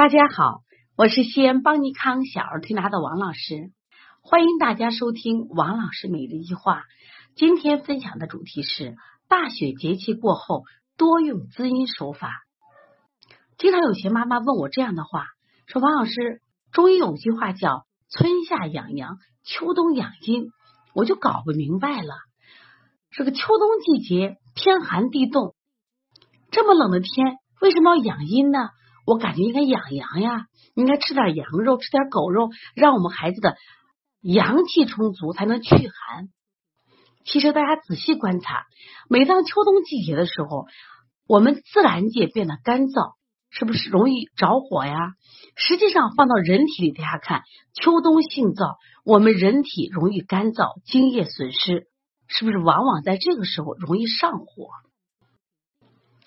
大家好，我是西安邦尼康小儿推拿的王老师，欢迎大家收听王老师每日一句话。今天分享的主题是大雪节气过后多用滋阴手法。经常有些妈妈问我这样的话，说王老师，中医有句话叫春夏养阳，秋冬养阴，我就搞不明白了。这个秋冬季节天寒地冻，这么冷的天，为什么要养阴呢？我感觉应该养阳呀，应该吃点羊肉，吃点狗肉，让我们孩子的阳气充足，才能驱寒。其实大家仔细观察，每当秋冬季节的时候，我们自然界变得干燥，是不是容易着火呀？实际上放到人体里，大家看，秋冬性燥，我们人体容易干燥，津液损失，是不是往往在这个时候容易上火？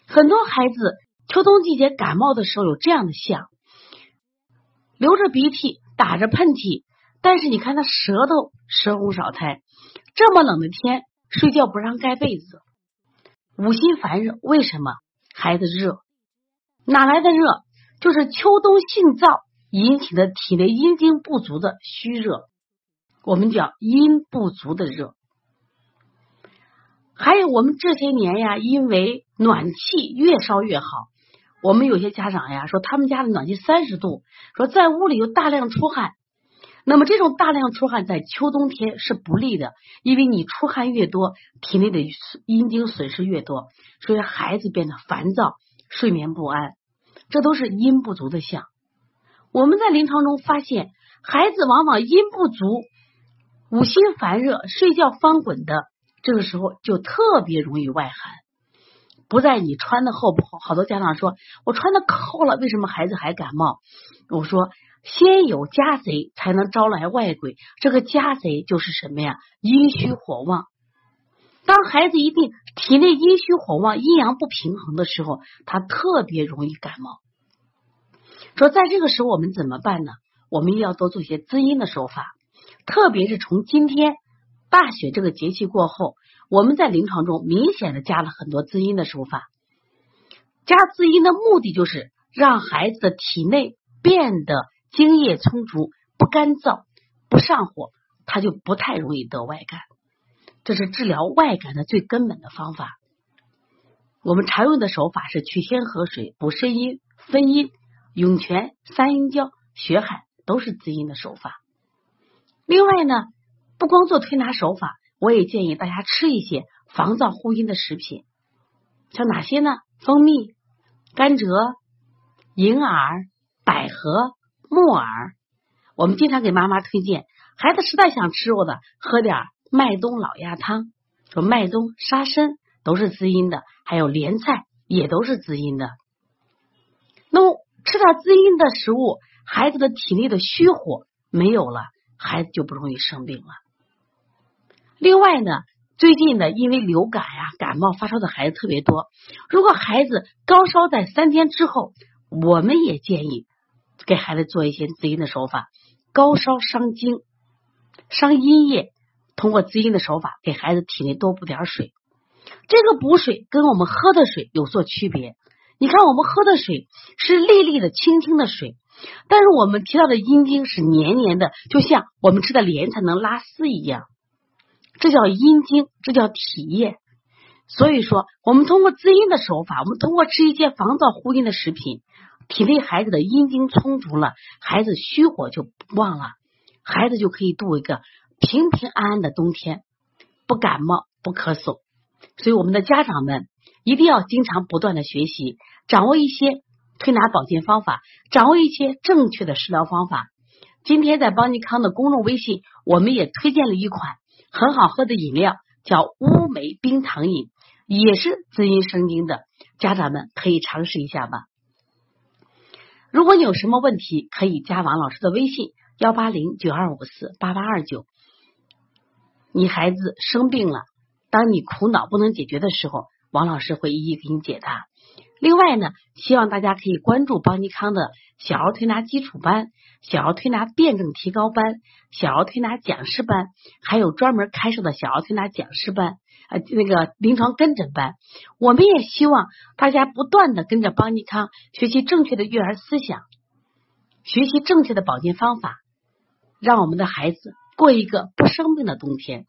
很多孩子。秋冬季节感冒的时候有这样的象，流着鼻涕，打着喷嚏，但是你看他舌头舌红少苔。这么冷的天，睡觉不让盖被子，五心烦热，为什么？孩子热，哪来的热？就是秋冬性燥引起的体内阴精不足的虚热，我们叫阴不足的热。还有我们这些年呀，因为暖气越烧越好。我们有些家长呀说，他们家的暖气三十度，说在屋里有大量出汗。那么这种大量出汗在秋冬天是不利的，因为你出汗越多，体内的阴精损失越多，所以孩子变得烦躁、睡眠不安，这都是阴不足的象。我们在临床中发现，孩子往往阴不足、五心烦热、睡觉翻滚的，这个时候就特别容易外寒。不在你穿的厚不厚，好多家长说我穿的可厚了，为什么孩子还感冒？我说先有家贼才能招来外鬼，这个家贼就是什么呀？阴虚火旺。当孩子一定体内阴虚火旺、阴阳不平衡的时候，他特别容易感冒。说在这个时候我们怎么办呢？我们要多做一些滋阴的手法，特别是从今天大雪这个节气过后。我们在临床中明显的加了很多滋阴的手法，加滋阴的目的就是让孩子的体内变得津液充足，不干燥，不上火，他就不太容易得外感。这是治疗外感的最根本的方法。我们常用的手法是取天河水、补肾阴、分阴、涌泉、三阴交、血海，都是滋阴的手法。另外呢，不光做推拿手法。我也建议大家吃一些防燥护阴的食品，像哪些呢？蜂蜜、甘蔗、银耳、百合、木耳。我们经常给妈妈推荐，孩子实在想吃肉的，喝点麦冬老鸭汤。说麦冬沙参都是滋阴的，还有莲菜也都是滋阴的。那么吃点滋阴的食物，孩子的体内的虚火没有了，孩子就不容易生病了。另外呢，最近呢，因为流感呀、感冒发烧的孩子特别多。如果孩子高烧在三天之后，我们也建议给孩子做一些滋阴的手法。高烧伤精、伤阴液，通过滋阴的手法给孩子体内多补点水。这个补水跟我们喝的水有所区别。你看，我们喝的水是粒粒的、清清的水，但是我们提到的阴经是黏黏的，就像我们吃的莲才能拉丝一样。这叫阴经，这叫体液。所以说，我们通过滋阴的手法，我们通过吃一些防燥护阴的食品，体内孩子的阴经充足了，孩子虚火就旺了，孩子就可以度一个平平安安的冬天，不感冒不咳嗽。所以，我们的家长们一定要经常不断的学习，掌握一些推拿保健方法，掌握一些正确的食疗方法。今天在邦尼康的公众微信，我们也推荐了一款。很好喝的饮料叫乌梅冰糖饮，也是滋阴生津的，家长们可以尝试一下吧。如果你有什么问题，可以加王老师的微信幺八零九二五四八八二九。你孩子生病了，当你苦恼不能解决的时候，王老师会一一给你解答。另外呢，希望大家可以关注邦尼康的小儿推拿基础班、小儿推拿辩证提高班、小儿推拿讲师班，还有专门开设的小儿推拿讲师班，呃，那个临床跟诊班。我们也希望大家不断的跟着邦尼康学习正确的育儿思想，学习正确的保健方法，让我们的孩子过一个不生病的冬天。